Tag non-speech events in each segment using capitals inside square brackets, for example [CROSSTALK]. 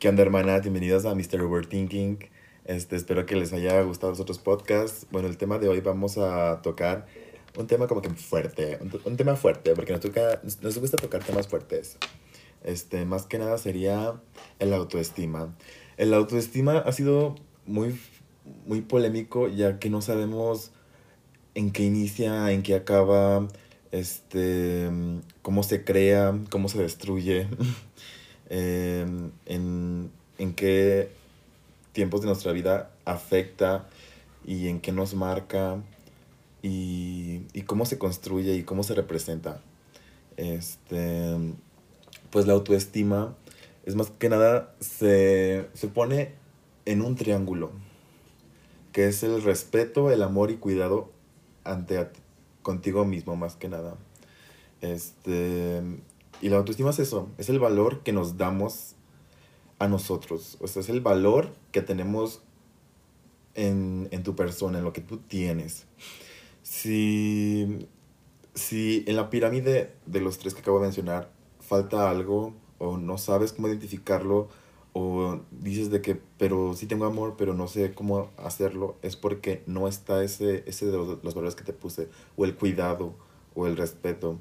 ¿Qué onda, hermanas? Bienvenidos a Mr. Overthinking. Este, espero que les haya gustado los otros podcasts. Bueno, el tema de hoy vamos a tocar un tema como que fuerte, un, un tema fuerte, porque nos, toca, nos gusta tocar temas fuertes. Este, más que nada sería el autoestima. El autoestima ha sido muy, muy polémico ya que no sabemos en qué inicia, en qué acaba, este, cómo se crea, cómo se destruye. [LAUGHS] Em, en, en qué tiempos de nuestra vida afecta y en qué nos marca y, y cómo se construye y cómo se representa. Este, pues la autoestima es más que nada se, se pone en un triángulo, que es el respeto, el amor y cuidado ante contigo mismo más que nada. Este, y la autoestima es eso, es el valor que nos damos a nosotros. O sea, es el valor que tenemos en, tu persona, en lo que tú tienes. Si, si en la pirámide de los tres que acabo de mencionar falta algo o no sabes cómo identificarlo o dices de que, pero sí tengo amor, pero no sé cómo hacerlo, es porque no está ese, ese de los, los valores que te puse, o el cuidado, o el respeto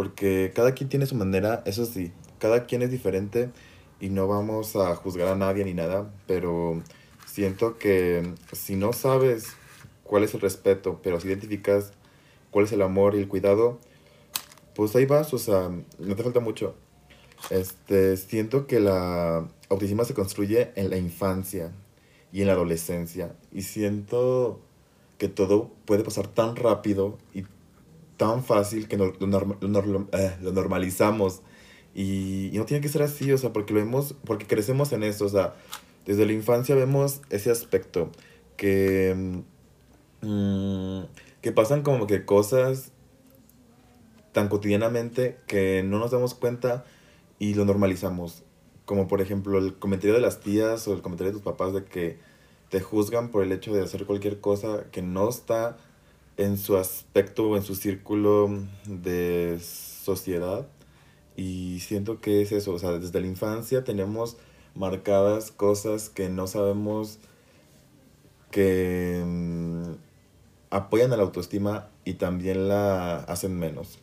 porque cada quien tiene su manera, eso sí, cada quien es diferente y no vamos a juzgar a nadie ni nada, pero siento que si no sabes cuál es el respeto, pero si identificas cuál es el amor y el cuidado, pues ahí vas, o sea, no te falta mucho. Este, siento que la autoestima se construye en la infancia y en la adolescencia y siento que todo puede pasar tan rápido y tan fácil que lo, lo, eh, lo, normalizamos. Y, y, no tiene que ser así, o sea, porque lo vemos, porque crecemos en eso, o sea, desde la infancia vemos ese aspecto, que, mm, que pasan como que cosas tan cotidianamente que no nos damos cuenta y lo normalizamos. Como por ejemplo el comentario de las tías o el comentario de tus papás de que te juzgan por el hecho de hacer cualquier cosa que no está en su aspecto o en su círculo de sociedad. Y siento que es eso, o sea, desde la infancia tenemos marcadas cosas que no sabemos que mm, apoyan a la autoestima y también la hacen menos.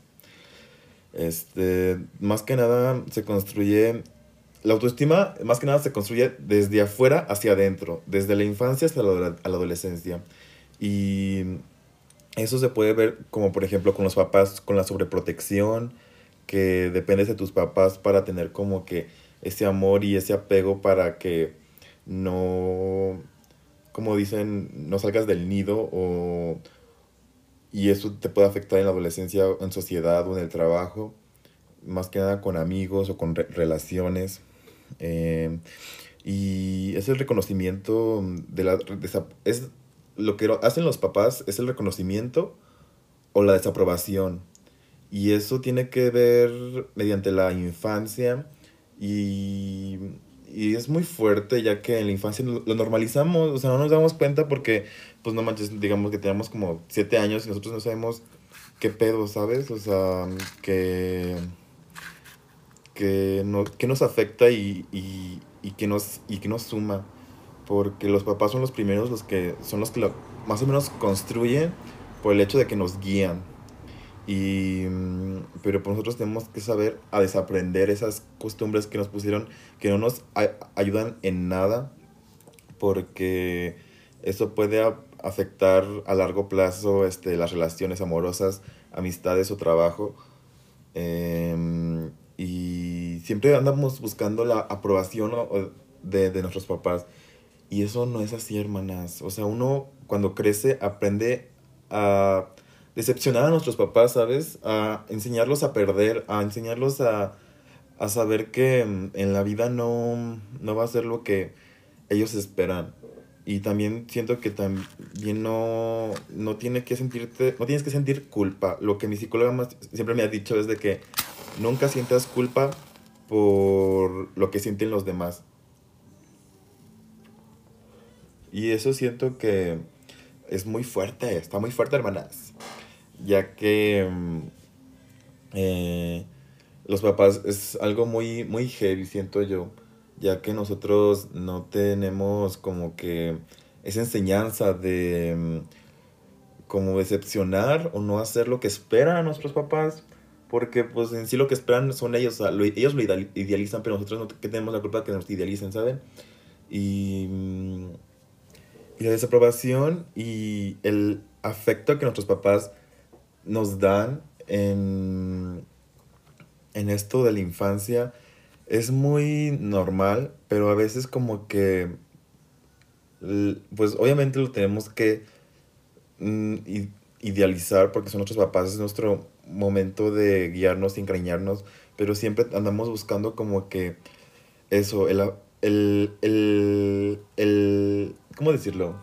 Este, más que nada se construye, la autoestima más que nada se construye desde afuera hacia adentro, desde la infancia hasta la, la adolescencia. Y eso se puede ver como por ejemplo con los papás, con la sobreprotección, que dependes de tus papás para tener como que ese amor y ese apego para que no, como dicen, no salgas del nido o, y eso te puede afectar en la adolescencia, en sociedad o en el trabajo, más que nada con amigos o con relaciones. Eh, y es el reconocimiento de la... es lo que hacen los papás es el reconocimiento o la desaprobación. Y eso tiene que ver mediante la infancia y, y es muy fuerte ya que en la infancia lo normalizamos, o sea, no nos damos cuenta porque, pues no manches, digamos que tenemos como siete años y nosotros no sabemos qué pedo, ¿sabes? O sea, que, que, no, que nos afecta y, y, y, que nos, y que nos suma porque los papás son los primeros los que son los que lo, más o menos construyen por el hecho de que nos guían. Y, mm, pero pues nosotros tenemos que saber a desaprender esas costumbres que nos pusieron, que no nos ayudan en nada, porque eso puede afectar a largo plazo este, las relaciones amorosas, amistades o trabajo. Em, y siempre andamos buscando la aprobación de, de nuestros papás. Y eso no es así, hermanas. O sea, uno cuando crece aprende a decepcionar a nuestros papás, ¿sabes? A enseñarlos a perder, a enseñarlos a, a saber que mm, en la vida no, no va a ser lo que ellos esperan. Y también siento que también no, no, tiene que sentirte, no tienes que sentir culpa. Lo que mi psicóloga más, siempre me ha dicho es de que nunca sientas culpa por lo que sienten los demás. Y eso siento que es muy fuerte, está muy fuerte, hermanas. Ya que mm, eh, los papás es algo muy, muy heavy, siento yo. ya que nosotros no tenemos como que esa enseñanza de mm, como decepcionar o no hacer lo que esperan a nuestros papás, porque pues en sí lo que esperan son ellos, ellos lo idealizan, pero nosotros no tenemos la culpa de que nos idealicen, ¿saben? Y, mm, y la desaprobación y el afecto que nuestros papás nos dan en, en esto de la infancia es muy normal, pero a veces como que, pues obviamente lo tenemos que mm, idealizar porque son nuestros papás, es nuestro momento de guiarnos encariñarnos, pero siempre andamos buscando como que eso, el, el, el, el ¿cómo decirlo?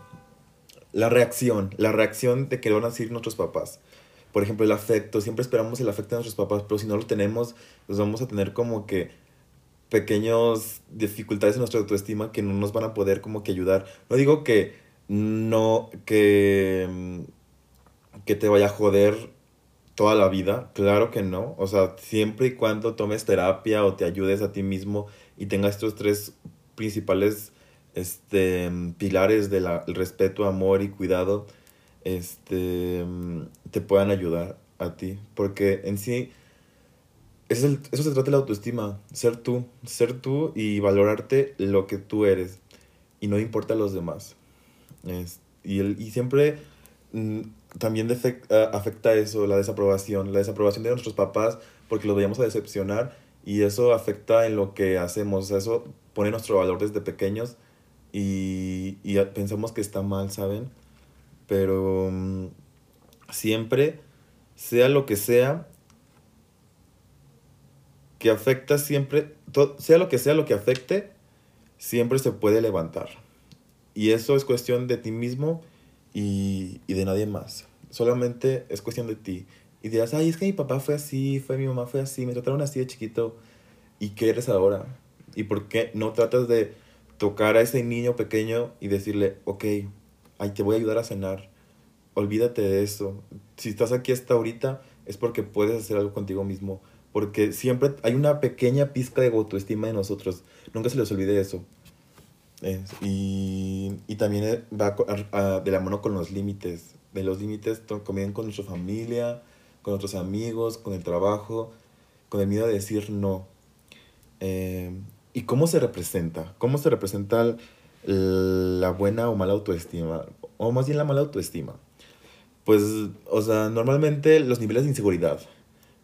La reacción, la reacción de que van a decir nuestros papás. Por ejemplo, el afecto, siempre esperamos el afecto de nuestros papás, pero si no lo tenemos, pues vamos a tener como que pequeños dificultades en nuestra autoestima que no nos van a poder como que ayudar. No digo que no, que, que te vaya a joder toda la vida, claro que no. O sea, siempre y cuando tomes terapia o te ayudes a ti mismo y tengas estos tres principales este, pilares del respeto, amor y cuidado, este, te puedan ayudar a ti. Porque en sí eso, eso se trata de la autoestima, ser tú, ser tú y valorarte lo que tú eres y no importa a los demás. Es, y, el, y siempre mm, también afecta eso, la desaprobación, la desaprobación de nuestros papás porque los vayamos a decepcionar y eso afecta en lo que hacemos, eso pone nuestro valor desde pequeños y, y pensamos que está mal, ¿saben? Pero mm, siempre, sea lo que sea, que afecta siempre, sea lo que sea lo que afecte, siempre se puede levantar. Y eso es cuestión de ti mismo y, de nadie más. Solamente es cuestión de ti. Y dirás, ay, es que mi papá fue así, fue mi mamá fue así, me trataron así de chiquito. ¿Y qué eres ahora? ¿Y por qué no tratas de tocar a ese niño pequeño y decirle, ok, ay, te voy a ayudar a cenar? Olvídate de eso. Si estás aquí hasta ahorita es porque puedes hacer algo contigo mismo porque siempre hay una pequeña pizca de autoestima de nosotros. Nunca se les olvide eso. y, y, también eh, va de la mano con los límites. De los límites también con nuestra familia, con nuestros amigos, con el trabajo, con el miedo de decir no. Eh, ¿Y cómo se representa? ¿Cómo se representa la buena o mala autoestima? O más bien la mala autoestima. Pues, o sea, normalmente los niveles de inseguridad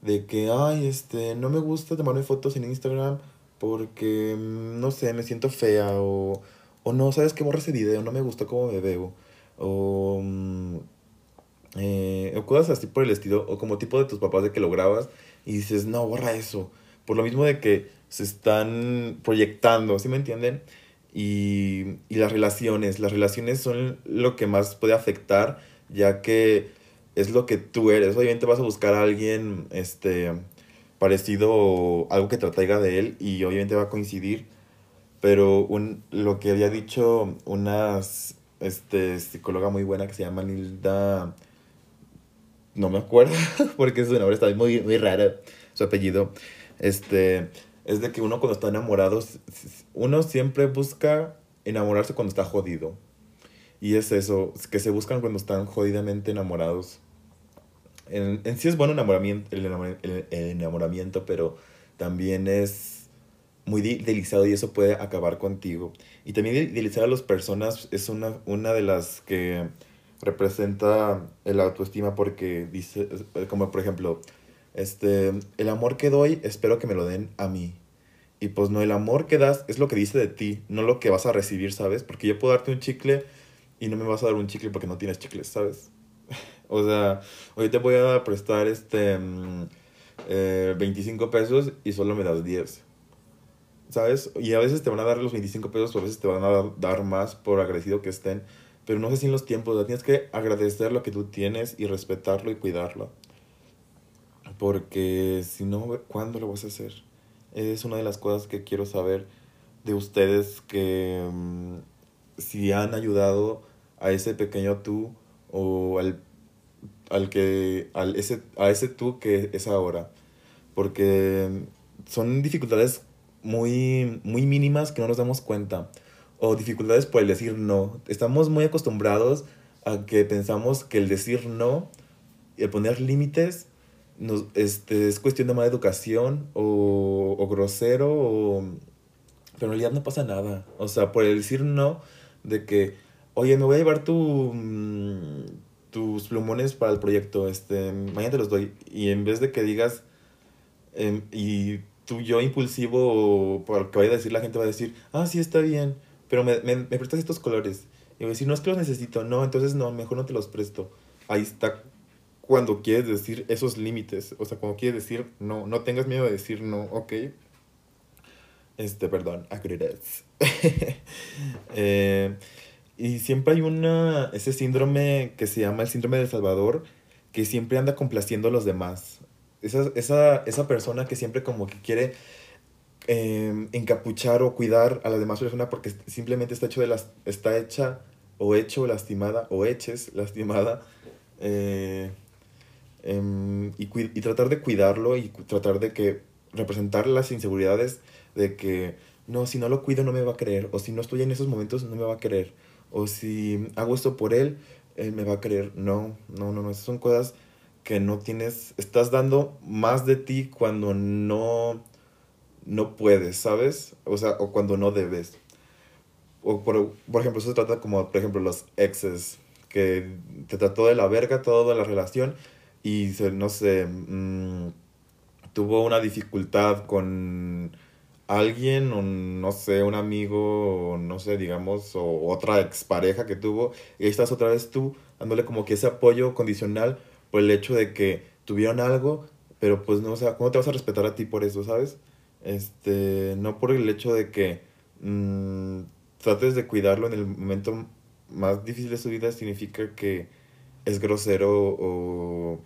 de que, ay, este, no me gusta tomarme fotos en Instagram porque, mm, no sé, me siento fea o, o no, ¿sabes qué? Borra ese video, no me gusta cómo me veo. O, mm, eh, o cosas así por el estilo, o como tipo de tus papás de que lo grabas y dices, no, borra eso. Por lo mismo de que se están proyectando, ¿sí me entienden? Y, y las relaciones, las relaciones son lo que más puede afectar, ya que es lo que tú eres. Obviamente vas a buscar a alguien este, parecido o algo que te atraiga de él y obviamente va a coincidir. Pero un, lo que había dicho una este, psicóloga muy buena que se llama Nilda, no me acuerdo [LAUGHS] porque su nombre está muy, muy raro, su apellido, este, es de que uno cuando está enamorado, uno siempre busca enamorarse cuando está jodido. Y es eso, que se buscan cuando están jodidamente enamorados. En, en sí es bueno enamoramiento, el, enamoramiento, pero también es muy delicado y eso puede acabar contigo. Y también idealizar a las personas es una, una de las que representa el autoestima porque dice, como por ejemplo, este, el amor que doy espero que me lo den a mí. Y pues no, el amor que das es lo que dice de ti, no lo que vas a recibir, ¿sabes? Porque yo puedo darte un chicle y no me vas a dar un chicle porque no tienes chicles, ¿sabes? [LAUGHS] O sea, hoy te voy a prestar este 25 mm, eh, pesos y solo me das 10. ¿Sabes? Y a veces te van a dar los 25 pesos o a veces te van a dar más por agradecido que estén. Pero no sé si en los tiempos, tienes que agradecer lo que tú tienes y respetarlo y cuidarlo. Porque si no, ¿cuándo lo vas a hacer? Es una de las cosas que quiero saber de ustedes que mm, si han ayudado a ese pequeño tú o al al que, al ese, a ese tú que es ahora. Porque son dificultades muy, muy mínimas que no nos damos cuenta. O dificultades por el decir no. Estamos muy acostumbrados a que pensamos que el decir no, el poner límites, nos, este, es cuestión de mala educación o, o grosero, o, pero en realidad no pasa nada. O sea, por el decir no, de que, oye, me voy a llevar tu, mm, tus plumones para el proyecto, este, mañana te los doy. Y en vez de que digas, em, y tú, yo impulsivo, por lo que vaya a decir, la gente va a decir, ah, sí, está bien, pero me, me, me prestas estos colores. Y voy a decir, no es que los necesito, no, entonces no, mejor no te los presto. Ahí está cuando quieres decir esos límites, o sea, cuando quieres decir no, no tengas miedo de decir no, ok. Este, perdón, agredes. [LAUGHS] eh, y siempre hay una, ese síndrome que se llama el síndrome del Salvador, que siempre anda complaciendo a los demás. Esa, esa, esa persona que siempre como que quiere eh, encapuchar o cuidar a la demás persona porque simplemente está, hecho de las, está hecha o hecho lastimada o eches [LAUGHS] lastimada. Eh, eh, y, y tratar de cuidarlo y tratar de que representar las inseguridades de que no, si no lo cuido no me va a creer, o si no estoy en esos momentos no me va a querer, o si hago esto por él, él me va a creer. No, no, no, no, esas son cosas que no tienes, estás dando más de ti cuando no, no puedes, ¿sabes? O sea, o cuando no debes. O por, por ejemplo, eso se trata como, por ejemplo, los exes, que te trató de la verga toda la relación y, se, no sé, mmm, tuvo una dificultad con alguien, o no sé, un amigo, o no sé, digamos, o otra expareja que tuvo, y estás otra vez tú dándole como que ese apoyo condicional por el hecho de que tuvieron algo, pero pues no, o sea, ¿cómo te vas a respetar a ti por eso, sabes? Este, no por el hecho de que mmm, trates de cuidarlo en el momento más difícil de su vida significa que es grosero o,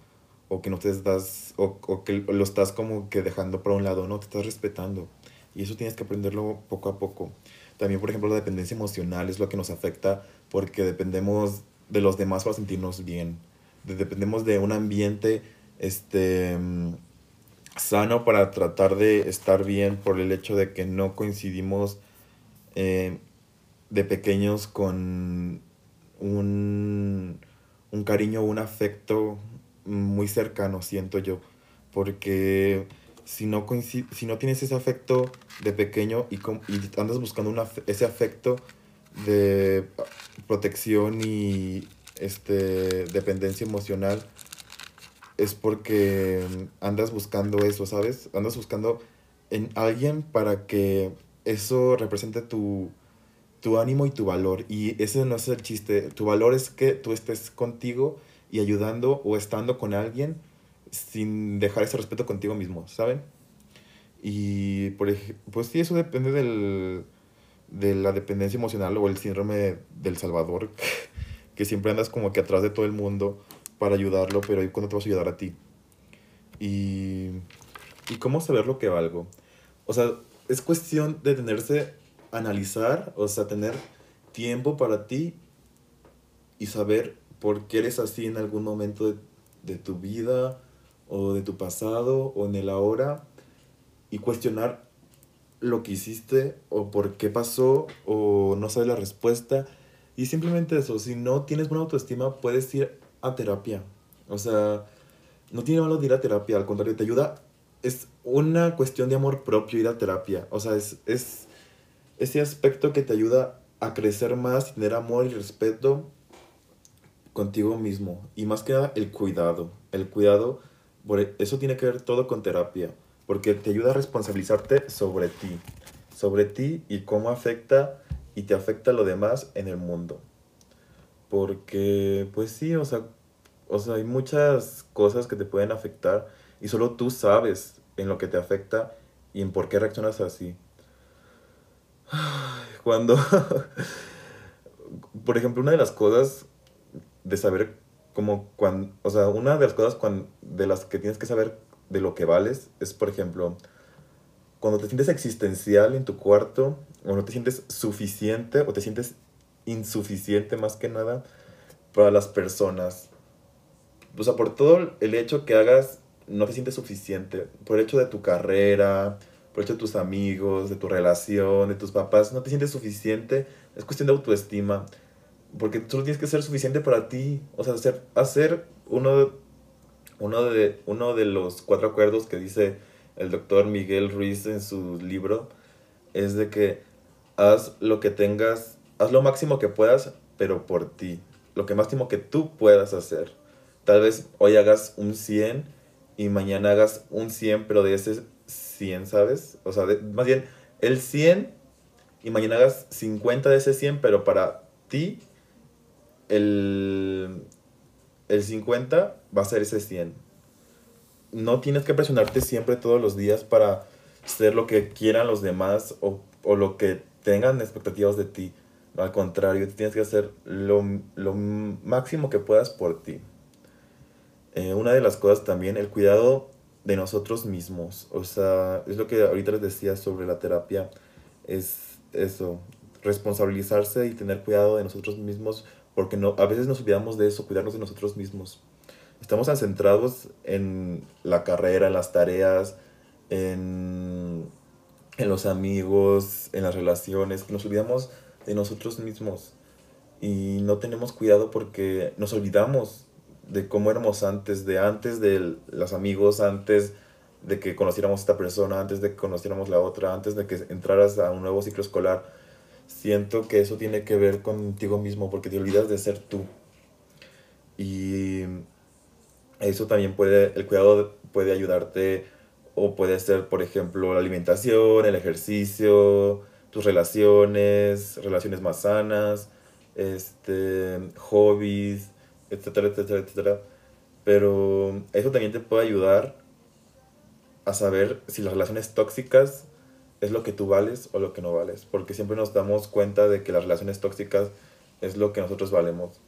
o que no te das, o, o que lo estás como que dejando por un lado, no te estás respetando. Y eso tienes que aprenderlo poco a poco. También, por ejemplo, la dependencia emocional es lo que nos afecta porque dependemos de los demás para sentirnos bien. Dependemos de un ambiente este, sano para tratar de estar bien por el hecho de que no coincidimos eh, de pequeños con un, un cariño, un afecto muy cercano, siento yo. Porque si no, si no tienes ese afecto de pequeño y, y andas buscando una, ese afecto de protección y este, dependencia emocional, es porque andas buscando eso, ¿sabes? Andas buscando en alguien para que eso represente tu, tu ánimo y tu valor. Y ese no es el chiste. Tu valor es que tú estés contigo y ayudando o estando con alguien sin dejar ese respeto contigo mismo, ¿saben? Y por pues sí, eso depende del, de la dependencia emocional o el síndrome del Salvador, [LAUGHS] que siempre andas como que atrás de todo el mundo para ayudarlo, pero ahí cuando te vas a ayudar a ti. Y, y cómo saber lo que valgo. O sea, es cuestión de tenerse, analizar, o sea, tener tiempo para ti y saber por qué eres así en algún momento de, de tu vida o de tu pasado o en el ahora y cuestionar lo que hiciste o por qué pasó o no sabes la respuesta. Y simplemente eso, si no tienes buena autoestima, puedes ir a terapia. O sea, no tiene malo de ir a terapia, al contrario, te ayuda. Es una cuestión de amor propio ir a terapia. O sea, es, es ese aspecto que te ayuda a crecer más, tener amor y respeto contigo mismo. Y más que nada, el cuidado. El cuidado, por eso tiene que ver todo con terapia porque te ayuda a responsabilizarte sobre ti, sobre ti y cómo afecta y te afecta lo demás en el mundo. Porque, pues sí, o sea, o sea, hay muchas cosas que te pueden afectar y solo tú sabes en lo que te afecta y en por qué reaccionas así. [SIGHS] Cuando, [LAUGHS] por ejemplo, una de las cosas de saber como cuando, o sea, una de las cosas cuando, de las que tienes que saber de lo que vales es, por ejemplo, cuando te sientes existencial en tu cuarto, o no te sientes suficiente, o te sientes insuficiente más que nada para las personas. O sea, por todo el hecho que hagas, no te sientes suficiente. Por el hecho de tu carrera, por el hecho de tus amigos, de tu relación, de tus papás, no te sientes suficiente, es cuestión de autoestima. Porque tú tienes que ser suficiente para ti. O sea, hacer, hacer uno, uno, de, uno de los cuatro acuerdos que dice el doctor Miguel Ruiz en su libro es de que haz lo que tengas, haz lo máximo que puedas, pero por ti. Lo que máximo que tú puedas hacer. Tal vez hoy hagas un 100 y mañana hagas un 100, pero de ese 100, ¿sabes? O sea, más bien el 100 y mañana hagas 50 de ese 100, pero para ti el, el 50 va a ser ese 100. No tienes que presionarte siempre todos los días para ser lo que quieran los demás o, o lo que tengan expectativas de ti. Al contrario, tienes que hacer lo, lo máximo que puedas por ti. Eh, una de las cosas también, el cuidado de nosotros mismos. O sea, es lo que ahorita les decía sobre la terapia. Es eso, responsabilizarse y tener cuidado de nosotros mismos porque no, a veces nos olvidamos de eso, cuidarnos de nosotros mismos. Estamos tan centrados en la carrera, en las tareas, en, en los amigos, en las relaciones, que nos olvidamos de nosotros mismos. Y no tenemos cuidado porque nos olvidamos de cómo éramos antes, de antes de los amigos, antes de que conociéramos esta persona, antes de que conociéramos la otra, antes de que entraras a un nuevo ciclo escolar. Siento que eso tiene que ver contigo mismo porque te olvidas de ser tú. Y eso también puede, el cuidado puede ayudarte o puede ser, por ejemplo, la alimentación, el ejercicio, tus relaciones, relaciones más sanas, este, hobbies, etcétera, etcétera, etcétera. Pero eso también te puede ayudar a saber si las relaciones tóxicas es lo que tú vales o lo que no vales. Porque siempre nos damos cuenta de que las relaciones tóxicas es lo que nosotros valemos.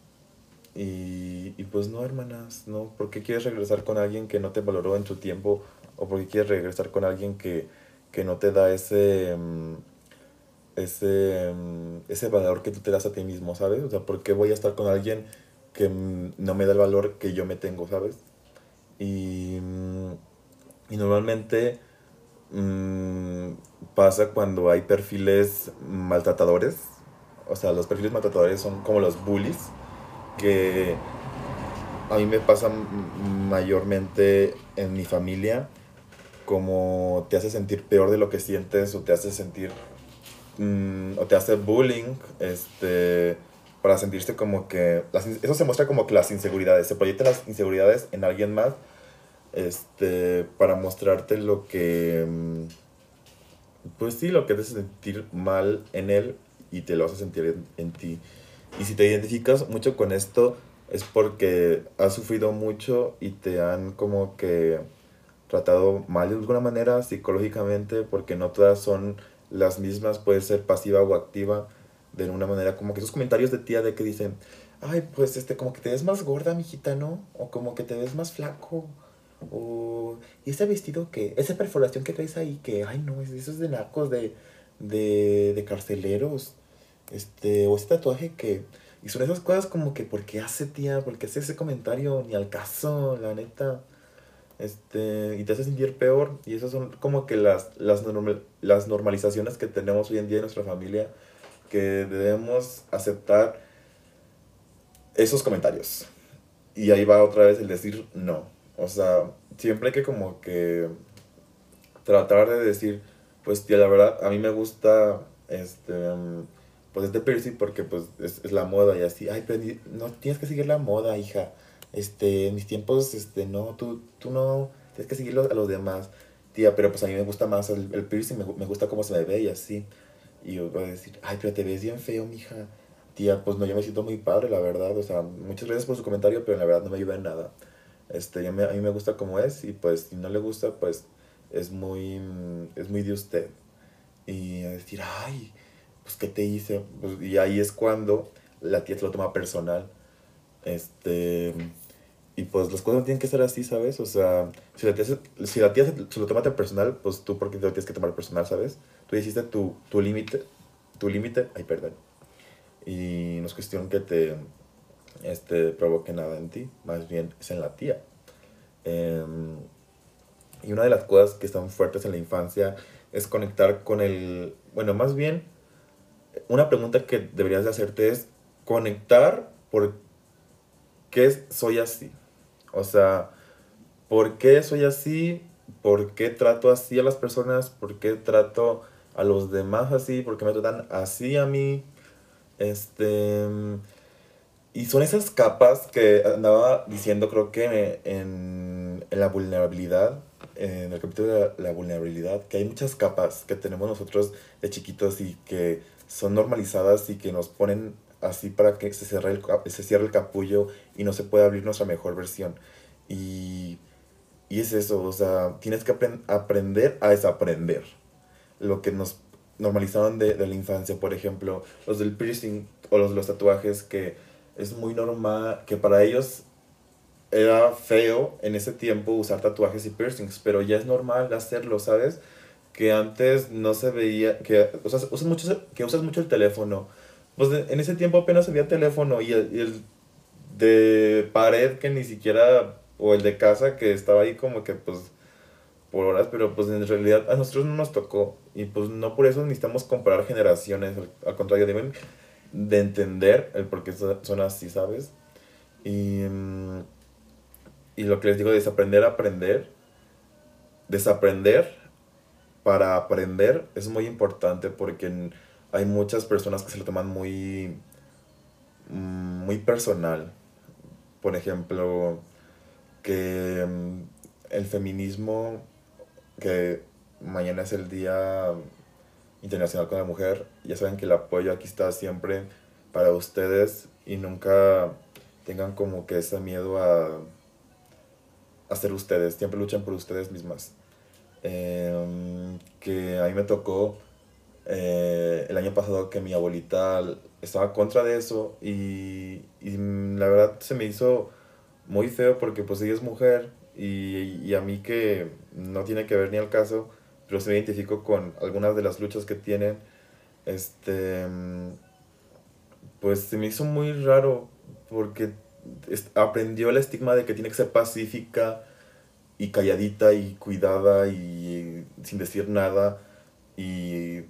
Y, y pues no, hermanas, no. ¿Por qué quieres regresar con alguien que no te valoró en tu tiempo? ¿O por qué quieres regresar con alguien que, que no te da ese, mm, ese, mm, ese valor que tú te das a ti mismo, ¿sabes? O sea, ¿por qué voy a estar con alguien que no me da el valor que yo me tengo, ¿sabes? Y, mm, y normalmente mmm, pasa cuando hay perfiles maltratadores. O sea, los perfiles maltratadores son como los bullies, que a mí me pasa mayormente en mi familia, como te hace sentir peor de lo que sientes o te hace sentir, mmm, o te hace bullying, este para sentirse como que... eso se muestra como que las inseguridades, se proyectan las inseguridades en alguien más este, para mostrarte lo que... Mm, pues sí, lo que te hace sentir mal en él y te lo hace sentir en, en ti. Y si te identificas mucho con esto, es porque has sufrido mucho y te han como que tratado mal de alguna manera psicológicamente, porque no todas son las mismas, puede ser pasiva o activa de una manera como que esos comentarios de tía de que dicen, ay, pues este, como que te ves más gorda, mijita, ¿no? O como que te ves más flaco. O, y ese vestido que, esa perforación que traes ahí, que, ay, no, eso es de nacos, de, de, de carceleros. Este, o ese tatuaje que, y son esas cosas como que, ¿por qué hace tía? ¿Por qué hace ese comentario? Ni al caso, la neta. Este, y te hace sentir peor. Y esas son como que las, las, las normalizaciones que tenemos hoy en día en nuestra familia que debemos aceptar esos comentarios. Y ahí va otra vez el decir no. O sea, siempre hay que como que tratar de decir, pues tía, la verdad, a mí me gusta este, pues este piercing porque pues es, la moda y así. Ay, pero no tienes que seguir la moda, hija. Este, en mis tiempos, este, no, tú, tú no tienes que seguirlo a los demás. Tía, pero pues a mí me gusta más el, el piercing, me, me gusta cómo se ve y así. Y yo voy a decir, ay, pero te ves bien feo, mija. Tía, pues no, yo me siento muy padre, la verdad. O sea, muchas gracias por su comentario, pero la verdad no me ayuda en nada. Este, a mí me gusta como es y pues si no le gusta, pues es muy, es muy de usted. Y a decir, ay, pues ¿qué te hice? Pues, y ahí es cuando la tía se lo toma personal. Este, y pues las cosas tienen que ser así, ¿sabes? O sea, si la tía, se, si la tía se, lo toma personal, pues tú porque te lo tienes que tomar personal, ¿sabes? Tú hiciste tu, límite, tu límite, ay, perdón. Y no es cuestión que te este, provoque nada en ti, más bien es en la tía. Em, y una de las cosas que están fuertes en la infancia es conectar con el, bueno, más bien, una pregunta que deberías de hacerte es conectar por qué soy así. O sea, ¿por qué soy así? ¿Por qué trato así a las personas? ¿Por qué trato a los demás así? ¿Por qué me tratan así a mí? Este... Y son esas capas que andaba diciendo, creo que en, en la vulnerabilidad, en el capítulo de la, vulnerabilidad, que hay muchas capas que tenemos nosotros de chiquitos y que son normalizadas y que nos ponen así para que se cierre el, se cierre el capullo y no se pueda abrir nuestra mejor versión. Y, y es eso, o sea, tienes que aprender a desaprender lo que nos normalizaron de, de la infancia, por ejemplo, los del piercing o los de los tatuajes que es muy normal, que para ellos era feo en ese tiempo usar tatuajes y piercings, pero ya es normal hacerlo, ¿sabes? Que antes no se veía, que usas, usas mucho, que usas mucho el teléfono. Pues en ese tiempo apenas había teléfono y el, el de pared que ni siquiera, o el de casa que estaba ahí como que pues por horas, pero pues en realidad a nosotros no nos tocó y pues no por eso necesitamos comparar generaciones, al, contrario, deben de entender el por qué son así, ¿sabes? Y, mm, y lo que les digo, desaprender a aprender, desaprender para aprender es muy importante porque hay muchas personas que se lo toman muy, mm, muy personal. Por ejemplo, que mm, el feminismo, que mañana es el día Internacional con la Mujer. Ya saben que el apoyo aquí está siempre para ustedes y nunca tengan como que ese miedo a, a ser ustedes. Siempre luchan por ustedes mismas. Em, que a mí me tocó eh, el año pasado que mi abuelita estaba contra de eso y, y, la verdad se me hizo muy feo porque pues ella es mujer y, y a mí que no tiene que ver ni al caso pero se me identifico con algunas de las luchas que tienen. Este, pues se me hizo muy raro porque aprendió el estigma de que tiene que ser pacífica y calladita y cuidada y sin decir nada y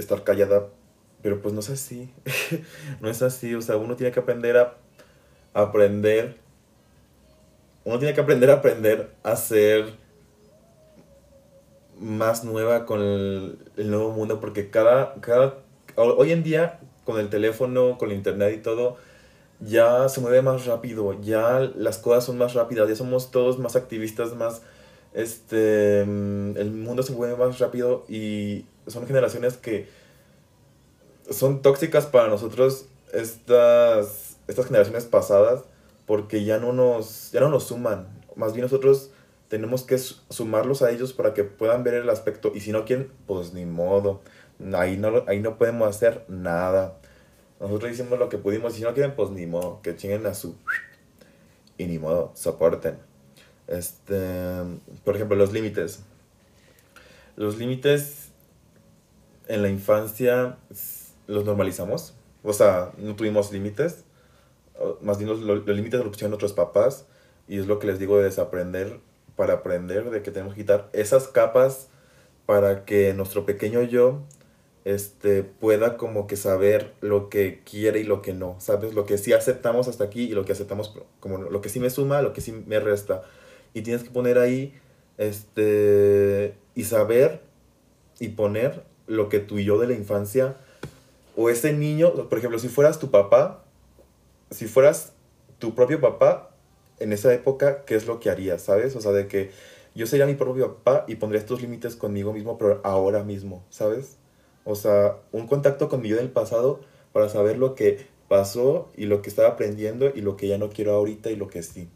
estar callada, pero pues no es así, [LAUGHS] no es así, o sea, uno tiene que aprender a aprender, uno tiene que aprender a aprender a ser más nueva con el, nuevo mundo porque cada, cada, hoy en día con el teléfono, con el internet y todo, ya se mueve más rápido, ya las cosas son más rápidas, ya somos todos más activistas, más, este, el mundo se mueve más rápido y son generaciones que son tóxicas para nosotros estas, estas generaciones pasadas porque ya no nos, ya no nos suman, más bien nosotros tenemos que sumarlos a ellos para que puedan ver el aspecto. Y si no quieren, pues ni modo. Ahí no, ahí no podemos hacer nada. Nosotros hicimos lo que pudimos. Si no quieren, pues ni modo. Que chinguen a su... Y ni modo, soporten. Este, por ejemplo, los límites. Los límites en la infancia los normalizamos. O sea, no tuvimos límites. Más bien los, los límites los pusieron nuestros papás. Y es lo que les digo de desaprender para aprender, de que tenemos que quitar esas capas para que nuestro pequeño yo este, pueda como que saber lo que quiere y lo que no, ¿sabes? Lo que sí aceptamos hasta aquí y lo que aceptamos como lo que sí me suma, lo que sí me resta. Y tienes que poner ahí, este, y saber y poner lo que tú y yo de la infancia, o ese niño, por ejemplo, si fueras tu papá, si fueras tu propio papá, en esa época, ¿qué es lo que haría, sabes? O sea, de que yo sería mi propio papá y pondría estos límites conmigo mismo, pero ahora mismo, ¿sabes? O sea, un contacto con mi yo del pasado para saber lo que pasó y lo que estaba aprendiendo y lo que ya no quiero ahorita y lo que sí.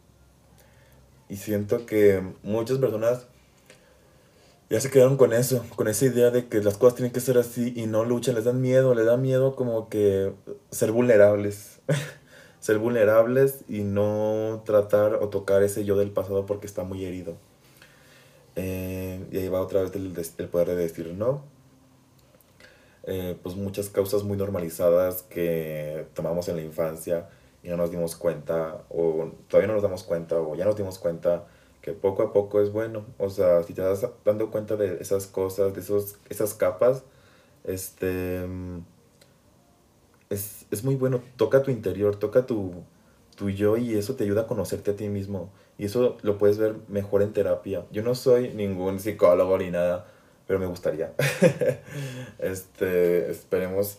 Y siento que muchas personas ya se quedaron con eso, con esa idea de que las cosas tienen que ser así y no luchan, les dan miedo, les da miedo como que ser vulnerables. [LAUGHS] ser vulnerables y no tratar o tocar ese yo del pasado porque está muy herido. Eh, y ahí va otra vez el, el poder de decir no. Eh, pues muchas causas muy normalizadas que tomamos en la infancia y no nos dimos cuenta o todavía no nos damos cuenta o ya nos dimos cuenta que poco a poco es bueno. O sea, si te das dando cuenta de esas cosas, de esos, esas capas, este... Es, es muy bueno, toca tu interior, toca tu, tu yo y eso te ayuda a conocerte a ti mismo. Y eso lo puedes ver mejor en terapia. Yo no soy ningún psicólogo ni nada, pero me gustaría. [LAUGHS] este, esperemos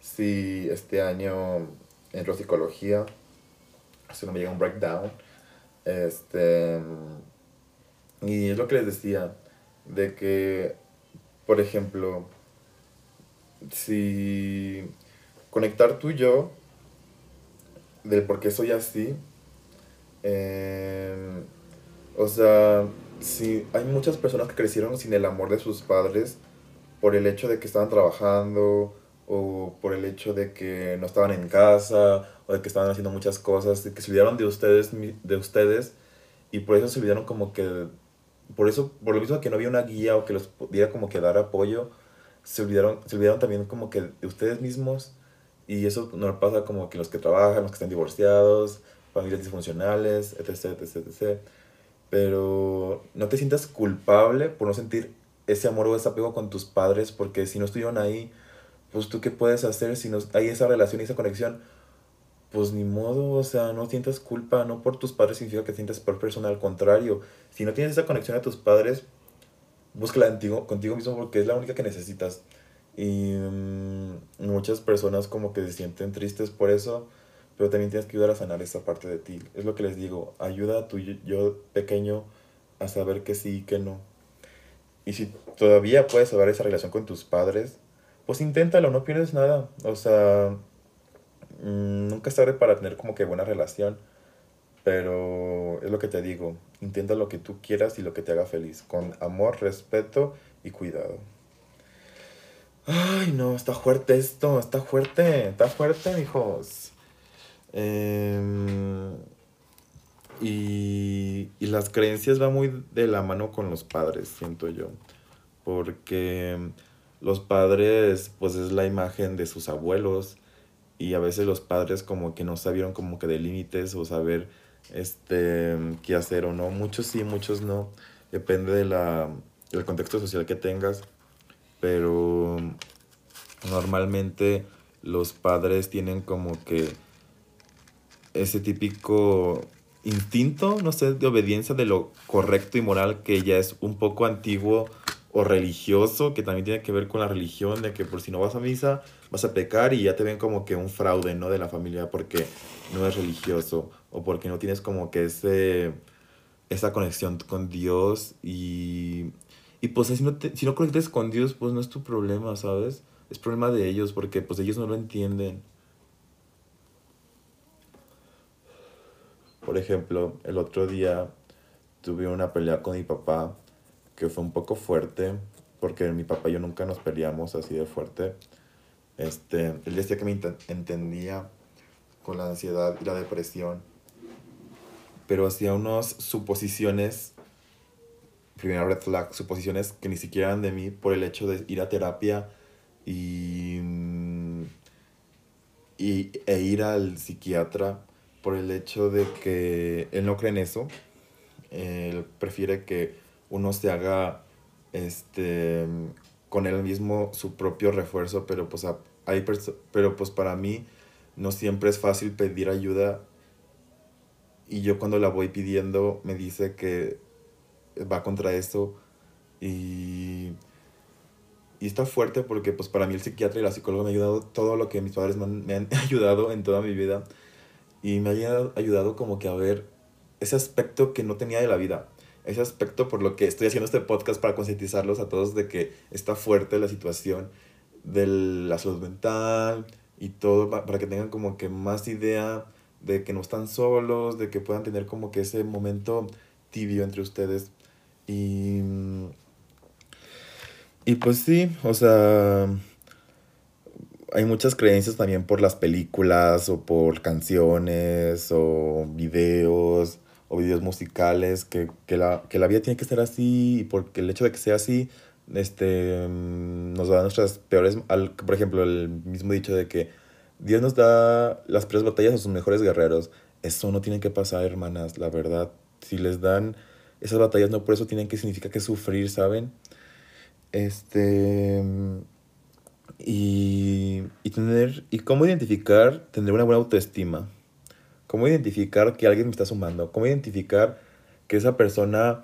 si este año entro a psicología, si no me llega un breakdown. Este, y es lo que les decía, de que, por ejemplo, si conectar tú y yo del por qué soy así, em, o sea, si hay muchas personas que crecieron sin el amor de sus padres por el hecho de que estaban trabajando o por el hecho de que no estaban en casa o de que estaban haciendo muchas cosas, de que se olvidaron de ustedes, de ustedes y por eso se olvidaron como que, por eso, por lo mismo que no había una guía o que los pudiera como que dar apoyo, se olvidaron, se olvidaron también como que de ustedes mismos y eso no pasa como que los que trabajan, los que están divorciados, familias disfuncionales, etc, etc, etc. Pero no te sientas culpable por no sentir ese amor o ese apego con tus padres, porque si no estuvieron ahí, pues tú qué puedes hacer si no hay esa relación y esa conexión. Pues ni modo, o sea, no sientas culpa, no por tus padres significa que sientas por persona, al contrario. Si no tienes esa conexión a tus padres, búscala contigo, contigo mismo porque es la única que necesitas. Y mm, muchas personas como que se sienten tristes por eso, pero también tienes que ayudar a sanar esa parte de ti. Es lo que les digo, ayuda a tu yo pequeño a saber que sí y que no. Y si todavía puedes salvar esa relación con tus padres, pues inténtalo, no pierdes nada. O sea, mm, nunca es tarde para tener como que buena relación. Pero es lo que te digo, intenta lo que tú quieras y lo que te haga feliz, con amor, respeto y cuidado. Ay, no, está fuerte esto, está fuerte, está fuerte, hijos. Em, y, y las creencias van muy de la mano con los padres, siento yo. Porque los padres, pues es la imagen de sus abuelos. Y a veces los padres como que no sabieron como que de límites o saber este qué hacer o no. Muchos sí, muchos no. Depende de la, del contexto social que tengas pero normalmente los padres tienen como que ese típico instinto, no sé, de obediencia de lo correcto y moral que ya es un poco antiguo o religioso, que también tiene que ver con la religión, de que por si no vas a misa vas a pecar y ya te ven como que un fraude, ¿no? De la familia porque no es religioso o porque no tienes como que ese, esa conexión con Dios y y pues si no, te, si no conectas con Dios, pues no es tu problema, ¿sabes? Es problema de ellos porque pues ellos no lo entienden. Por ejemplo, el otro día tuve una pelea con mi papá que fue un poco fuerte porque mi papá y yo nunca nos peleamos así de fuerte. Este, él decía que me entendía con la ansiedad y la depresión, pero hacía unas suposiciones primera red flag, suposiciones que ni siquiera eran de mí por el hecho de ir a terapia y, y e ir al psiquiatra por el hecho de que él no cree en eso. Él prefiere que uno se haga este con él mismo su propio refuerzo, pero pues hay pero pues para mí no siempre es fácil pedir ayuda. Y yo cuando la voy pidiendo me dice que va contra esto. Y, y está fuerte porque pues para mí el psiquiatra y la psicóloga me han ayudado todo lo que mis padres me han, [LAUGHS] ayudado en toda mi vida. Y me han ayudado como que a ver ese aspecto que no tenía de la vida ese aspecto por lo que estoy haciendo este podcast para concientizarlos a todos de que está fuerte la situación de la salud mental y todo para que tengan como que más idea de que no están solos, de que puedan tener como que ese momento tibio entre ustedes. Y, y pues sí, o sea, hay muchas creencias también por las películas o por canciones o videos o videos musicales que, que, la, que la vida tiene que ser así y porque el hecho de que sea así este, nos da nuestras peores, por ejemplo, el mismo dicho de que Dios nos da las peores batallas a sus mejores guerreros. Eso no tiene que pasar, hermanas, la verdad. Si les dan esas batallas no por eso tienen que significar que sufrir, ¿saben? Este... Y, y tener... ¿Y cómo identificar tener una buena autoestima? ¿Cómo identificar que alguien me está sumando? ¿Cómo identificar que esa persona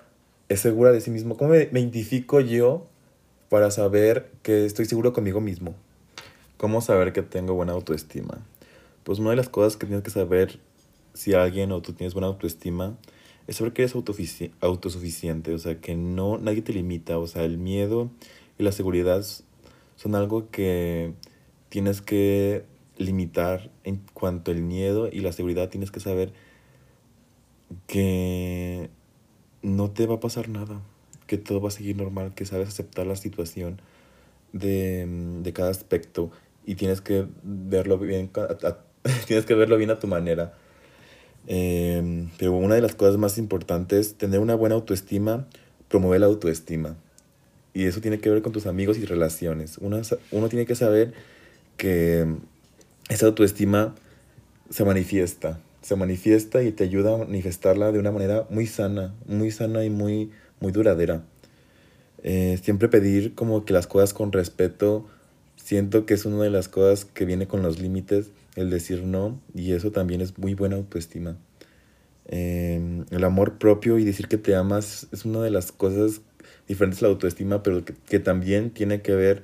es segura de sí mismo? ¿Cómo me, identifico yo para saber que estoy seguro conmigo mismo? ¿Cómo saber que tengo buena autoestima? Pues una de las cosas que tienes que saber si alguien o tú tienes buena autoestima es saber que eres autosuficiente, o sea, que no nadie te limita, o sea, el miedo y la seguridad son algo que tienes que limitar en cuanto al miedo y la seguridad tienes que saber que no te va a pasar nada, que todo va a seguir normal, que sabes aceptar la situación de, de cada aspecto y tienes que verlo bien, [LAUGHS] tienes que verlo bien a tu manera. Em, pero una de las cosas más importantes, tener una buena autoestima, promover la autoestima. Y eso tiene que ver con tus amigos y relaciones. Uno, uno tiene que saber que esa autoestima se manifiesta. Se manifiesta y te ayuda a manifestarla de una manera muy sana, muy sana y muy, muy duradera. Eh, siempre pedir como que las cosas con respeto, siento que es una de las cosas que viene con los límites el decir no, y eso también es muy buena autoestima. Em, el amor propio y decir que te amas es una de las cosas diferentes a la autoestima, pero que, que, también tiene que ver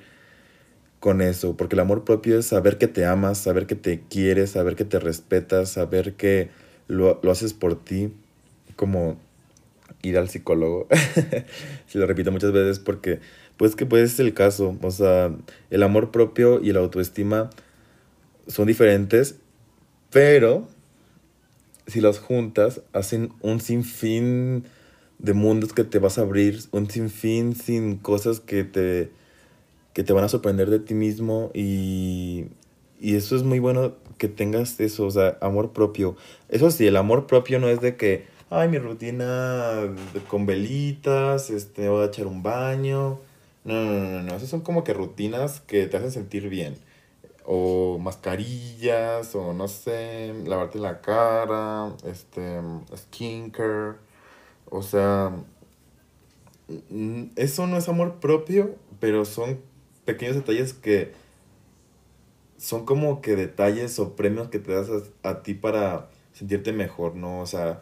con eso, porque el amor propio es saber que te amas, saber que te quieres, saber que te respetas, saber que lo, lo haces por ti, como ir al psicólogo. [LAUGHS] Se lo repito muchas veces porque, pues que pues es el caso, o sea, el amor propio y la autoestima son diferentes, pero si las juntas, hacen un sinfín de mundos que te vas a abrir, un sinfín sin cosas que te, que te van a sorprender de ti mismo y, y eso es muy bueno que tengas eso, o sea, amor propio. Eso sí, el amor propio no es de que, ay, mi rutina con velitas, este, voy a echar un baño. No, no, no, no, no, esas son como que rutinas que te hacen sentir bien o mascarillas, o no sé, lavarte la cara, este, skincare, o sea, eso no es amor propio, pero son pequeños detalles que son como que detalles o premios que te das a, ti para sentirte mejor, ¿no? O sea,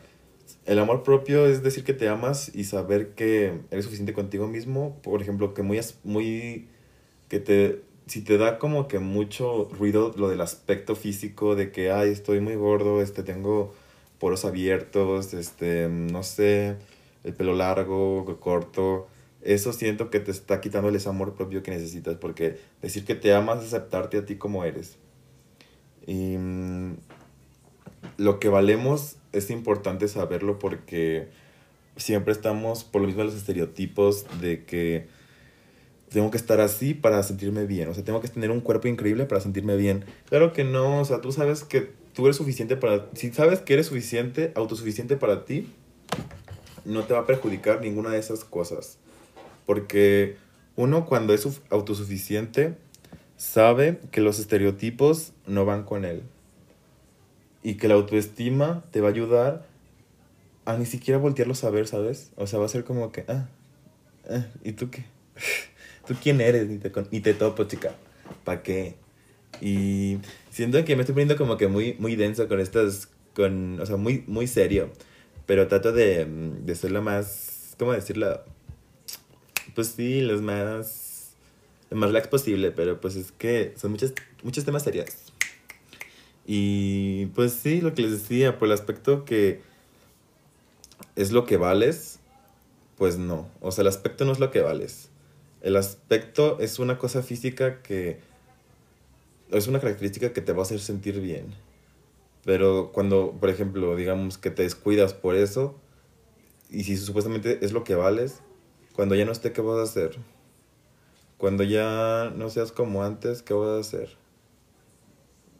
el amor propio es decir que te amas y saber que eres suficiente contigo mismo, por ejemplo, que muy, muy que te si te da como que mucho ruido lo del aspecto físico de que, ay, estoy muy gordo, este, tengo poros abiertos, este, no sé, el pelo largo, corto, eso siento que te está quitando ese amor propio que necesitas, porque decir que te amas es aceptarte a ti como eres. Y mm, lo que valemos es importante saberlo porque siempre estamos por lo mismo los estereotipos de que tengo que estar así para sentirme bien, o sea, tengo que tener un cuerpo increíble para sentirme bien. Claro que no, o sea, tú sabes que tú eres suficiente para, si sabes que eres suficiente, autosuficiente para ti, no te va a perjudicar ninguna de esas cosas. Porque uno cuando es autosuficiente sabe que los estereotipos no van con él. Y que la autoestima te va a ayudar a ni siquiera voltearlo a ver, ¿sabes? O sea, va a ser como que, ah, ah ¿y tú qué? [LAUGHS] ¿tú quién eres? Ni te, ni te topo, chica. ¿Para qué? Y siento que me estoy poniendo como que muy, muy denso con estas, con, o sea, muy, muy serio. Pero trato de, de ser lo más, ¿cómo decirlo? Pues sí, los más, lo más relax posible, pero pues es que son muchos, muchos temas serios. Y pues sí, lo que les decía, por el aspecto que es lo que vales, pues no. O sea, el aspecto no es lo que vales. El aspecto es una cosa física que es una característica que te va a hacer sentir bien. Pero cuando, por ejemplo, digamos que te descuidas por eso, y si supuestamente es lo que vales, cuando ya no esté, ¿qué vas a hacer? Cuando ya no seas como antes, ¿qué vas a hacer?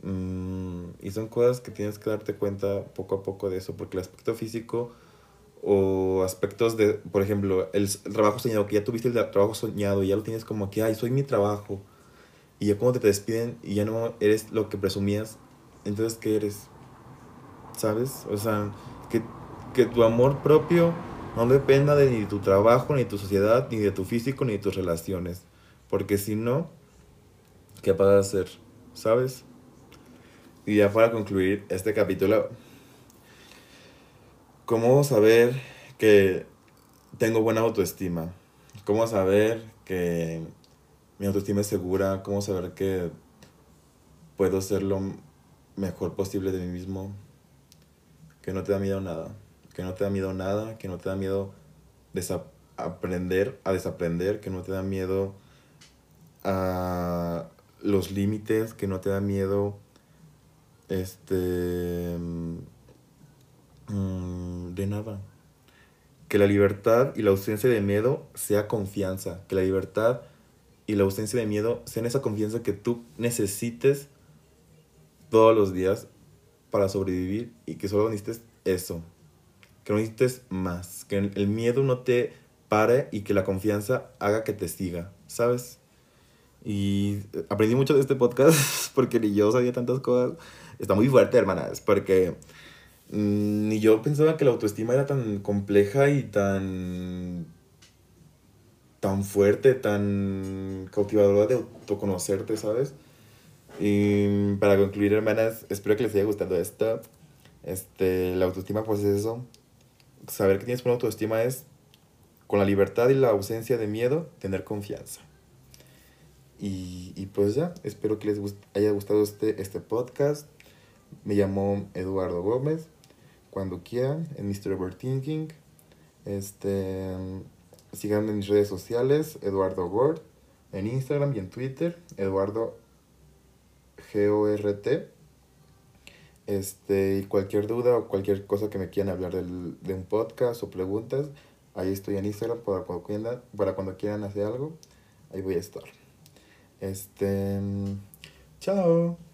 Mm, y son cosas que tienes que darte cuenta poco a poco de eso, porque el aspecto físico o aspectos de, por ejemplo, el, trabajo soñado, que ya tuviste el trabajo soñado y ya lo tienes como que, ay, soy mi trabajo. Y ya cuando te despiden y ya no eres lo que presumías, entonces, ¿qué eres? ¿Sabes? O sea, que, que tu amor propio No dependa de ni tu trabajo, ni tu sociedad, ni de tu físico, ni de tus relaciones. Porque si no, ¿qué vas a hacer? ¿Sabes? Y ya para concluir este capítulo, ¿cómo saber que tengo buena autoestima? ¿Cómo saber que mi autoestima es segura? ¿Cómo saber que puedo ser lo mejor posible de mí mismo? Que no te da miedo nada. Que no te da miedo nada. Que no te da miedo aprender a desaprender. Que no te da miedo a los límites. Que no te da miedo este... Mm, de nada. Que la libertad y la ausencia de miedo sea confianza. Que la libertad y la ausencia de miedo sean esa confianza que tú necesites todos los días para sobrevivir y que solo necesites eso. Que no necesites más. Que el miedo no te pare y que la confianza haga que te siga. ¿Sabes? Y aprendí mucho de este podcast [LAUGHS] porque ni yo sabía tantas cosas está muy fuerte, hermanas, porque mm, ni yo pensaba que la autoestima era tan compleja y tan tan fuerte, tan cautivadora de autoconocerte, ¿sabes? Y para concluir, hermanas, espero que les haya gustado esto. Este, la autoestima pues es eso. Saber que tienes buena autoestima es con la libertad y la ausencia de miedo, tener confianza. Y, y pues ya, espero que les haya gustado este, este podcast. Me llamo Eduardo Gómez. Cuando quieran, en Mr. Overthinking. Este, síganme en mis redes sociales, Eduardo Word, en Instagram y en Twitter, Eduardo G-O-R-T. Este, y cualquier duda o cualquier cosa que me quieran hablar del, de un podcast o preguntas, ahí estoy en Instagram para cuando quieran, para cuando quieran hacer algo, ahí voy a estar. Este, chao.